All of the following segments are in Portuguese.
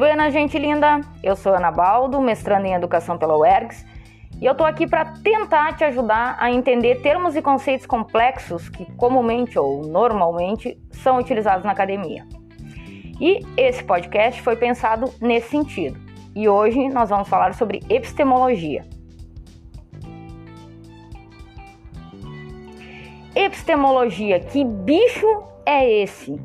buenas, gente linda. Eu sou Ana Baldo, mestrando em Educação pela UERGS, e eu tô aqui para tentar te ajudar a entender termos e conceitos complexos que comumente ou normalmente são utilizados na academia. E esse podcast foi pensado nesse sentido. E hoje nós vamos falar sobre epistemologia. Epistemologia, que bicho é esse?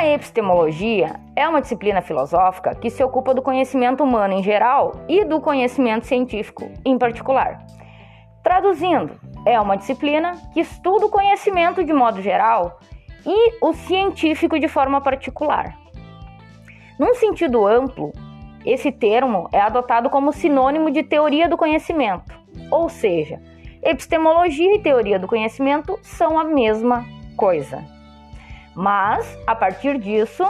A epistemologia é uma disciplina filosófica que se ocupa do conhecimento humano em geral e do conhecimento científico em particular. Traduzindo, é uma disciplina que estuda o conhecimento de modo geral e o científico de forma particular. Num sentido amplo, esse termo é adotado como sinônimo de teoria do conhecimento, ou seja, epistemologia e teoria do conhecimento são a mesma coisa. Mas, a partir disso,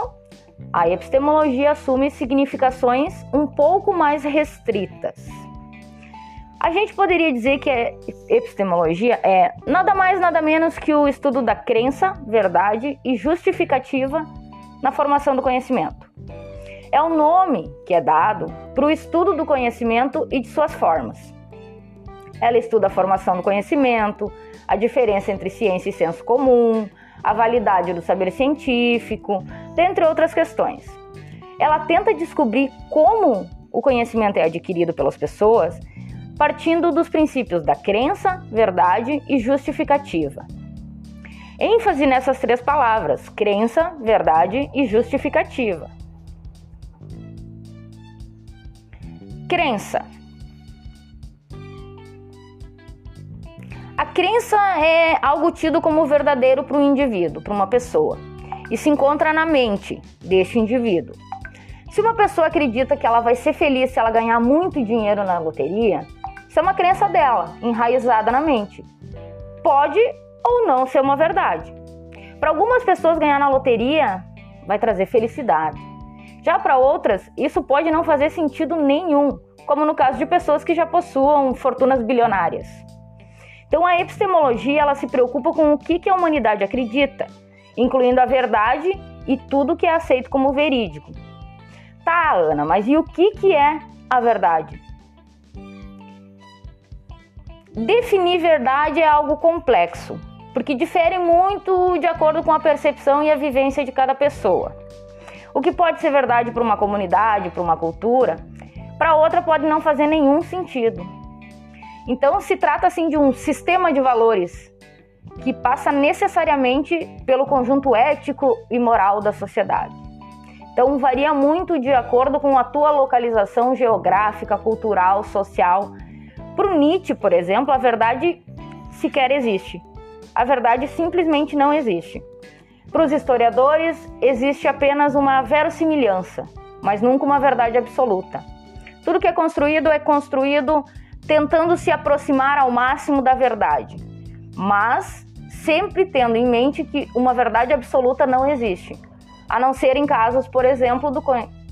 a epistemologia assume significações um pouco mais restritas. A gente poderia dizer que a epistemologia é nada mais nada menos que o estudo da crença, verdade e justificativa na formação do conhecimento. É o nome que é dado para o estudo do conhecimento e de suas formas. Ela estuda a formação do conhecimento, a diferença entre ciência e senso comum, a validade do saber científico, dentre outras questões. Ela tenta descobrir como o conhecimento é adquirido pelas pessoas, partindo dos princípios da crença, verdade e justificativa. ênfase nessas três palavras: crença, verdade e justificativa. Crença A crença é algo tido como verdadeiro para um indivíduo, para uma pessoa, e se encontra na mente deste indivíduo. Se uma pessoa acredita que ela vai ser feliz se ela ganhar muito dinheiro na loteria, isso é uma crença dela, enraizada na mente. Pode ou não ser uma verdade. Para algumas pessoas, ganhar na loteria vai trazer felicidade. Já para outras, isso pode não fazer sentido nenhum, como no caso de pessoas que já possuam fortunas bilionárias. Então a epistemologia ela se preocupa com o que, que a humanidade acredita, incluindo a verdade e tudo que é aceito como verídico. Tá, Ana, mas e o que, que é a verdade? Definir verdade é algo complexo, porque difere muito de acordo com a percepção e a vivência de cada pessoa. O que pode ser verdade para uma comunidade, para uma cultura, para outra pode não fazer nenhum sentido. Então se trata assim de um sistema de valores que passa necessariamente pelo conjunto ético e moral da sociedade. Então varia muito de acordo com a tua localização geográfica, cultural, social. Para o Nietzsche, por exemplo, a verdade sequer existe. A verdade simplesmente não existe. Para os historiadores, existe apenas uma verossimilhança, mas nunca uma verdade absoluta. Tudo que é construído é construído tentando se aproximar ao máximo da verdade, mas sempre tendo em mente que uma verdade absoluta não existe, a não ser em casos, por exemplo, do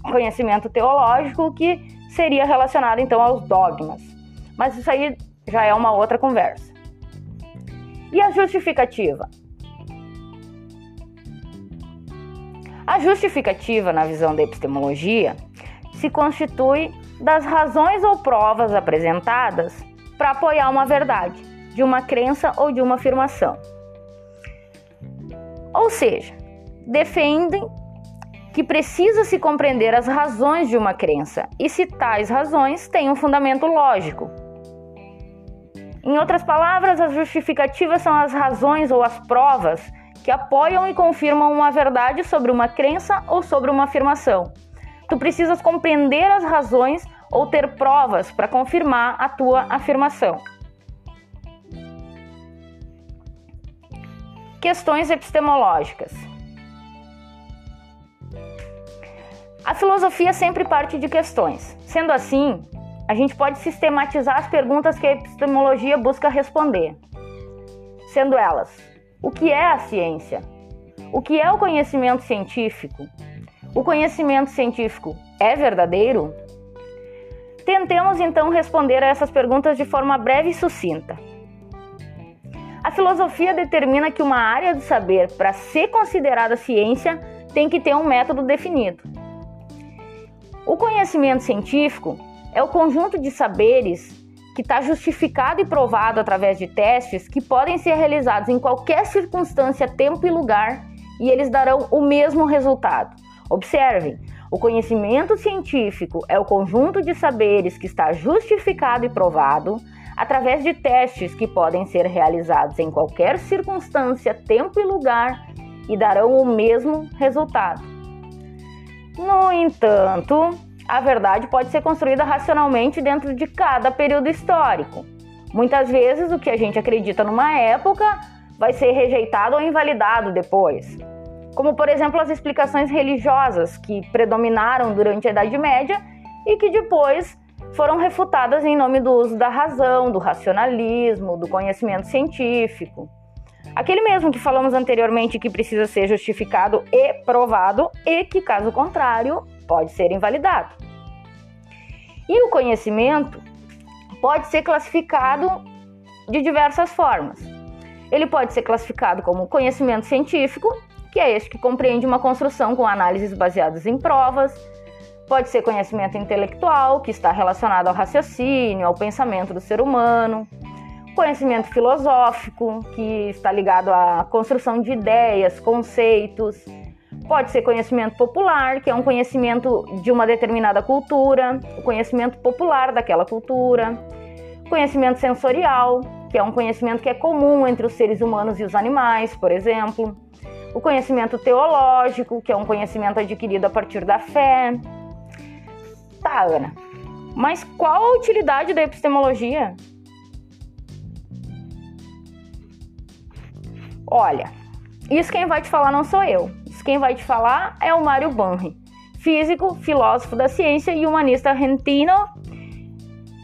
conhecimento teológico, que seria relacionado então aos dogmas. Mas isso aí já é uma outra conversa. E a justificativa? A justificativa, na visão da epistemologia, se constitui das razões ou provas apresentadas para apoiar uma verdade, de uma crença ou de uma afirmação. Ou seja, defendem que precisa se compreender as razões de uma crença e se tais razões têm um fundamento lógico. Em outras palavras, as justificativas são as razões ou as provas que apoiam e confirmam uma verdade sobre uma crença ou sobre uma afirmação. Tu precisas compreender as razões ou ter provas para confirmar a tua afirmação. Questões epistemológicas. A filosofia sempre parte de questões. Sendo assim, a gente pode sistematizar as perguntas que a epistemologia busca responder. Sendo elas: o que é a ciência? O que é o conhecimento científico? O conhecimento científico é verdadeiro? Tentemos então responder a essas perguntas de forma breve e sucinta. A filosofia determina que uma área do saber, para ser considerada ciência, tem que ter um método definido. O conhecimento científico é o conjunto de saberes que está justificado e provado através de testes que podem ser realizados em qualquer circunstância, tempo e lugar e eles darão o mesmo resultado. Observem, o conhecimento científico é o conjunto de saberes que está justificado e provado através de testes que podem ser realizados em qualquer circunstância, tempo e lugar e darão o mesmo resultado. No entanto, a verdade pode ser construída racionalmente dentro de cada período histórico. Muitas vezes, o que a gente acredita numa época vai ser rejeitado ou invalidado depois. Como, por exemplo, as explicações religiosas que predominaram durante a Idade Média e que depois foram refutadas em nome do uso da razão, do racionalismo, do conhecimento científico. Aquele mesmo que falamos anteriormente que precisa ser justificado e provado e que, caso contrário, pode ser invalidado. E o conhecimento pode ser classificado de diversas formas. Ele pode ser classificado como conhecimento científico, que é este que compreende uma construção com análises baseadas em provas, Pode ser conhecimento intelectual, que está relacionado ao raciocínio, ao pensamento do ser humano. Conhecimento filosófico, que está ligado à construção de ideias, conceitos. Pode ser conhecimento popular, que é um conhecimento de uma determinada cultura, o conhecimento popular daquela cultura. Conhecimento sensorial, que é um conhecimento que é comum entre os seres humanos e os animais, por exemplo. O conhecimento teológico, que é um conhecimento adquirido a partir da fé. Tá, Ana. Mas qual a utilidade da epistemologia? Olha, isso quem vai te falar não sou eu. Isso quem vai te falar é o Mário Banri, físico, filósofo da ciência e humanista argentino.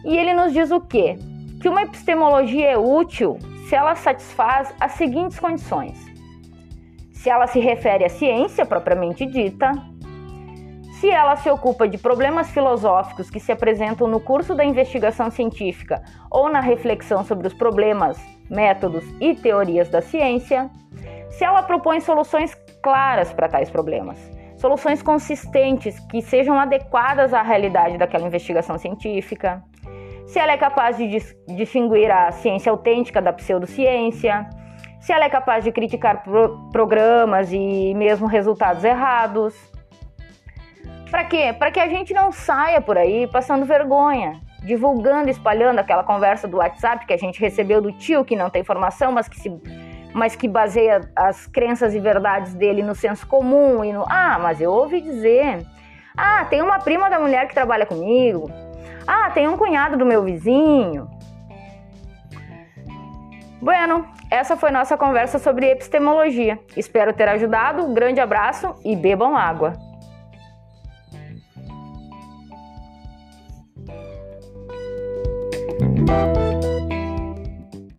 E ele nos diz o quê? Que uma epistemologia é útil se ela satisfaz as seguintes condições: se ela se refere à ciência propriamente dita, se ela se ocupa de problemas filosóficos que se apresentam no curso da investigação científica ou na reflexão sobre os problemas, métodos e teorias da ciência, se ela propõe soluções claras para tais problemas, soluções consistentes que sejam adequadas à realidade daquela investigação científica, se ela é capaz de distinguir a ciência autêntica da pseudociência, se ela é capaz de criticar pro programas e mesmo resultados errados, para quê? Para que a gente não saia por aí passando vergonha, divulgando, espalhando aquela conversa do WhatsApp que a gente recebeu do tio que não tem formação, mas que se mas que baseia as crenças e verdades dele no senso comum e no ah, mas eu ouvi dizer. Ah, tem uma prima da mulher que trabalha comigo. Ah, tem um cunhado do meu vizinho. Bueno, essa foi nossa conversa sobre epistemologia. Espero ter ajudado. Grande abraço e bebam água.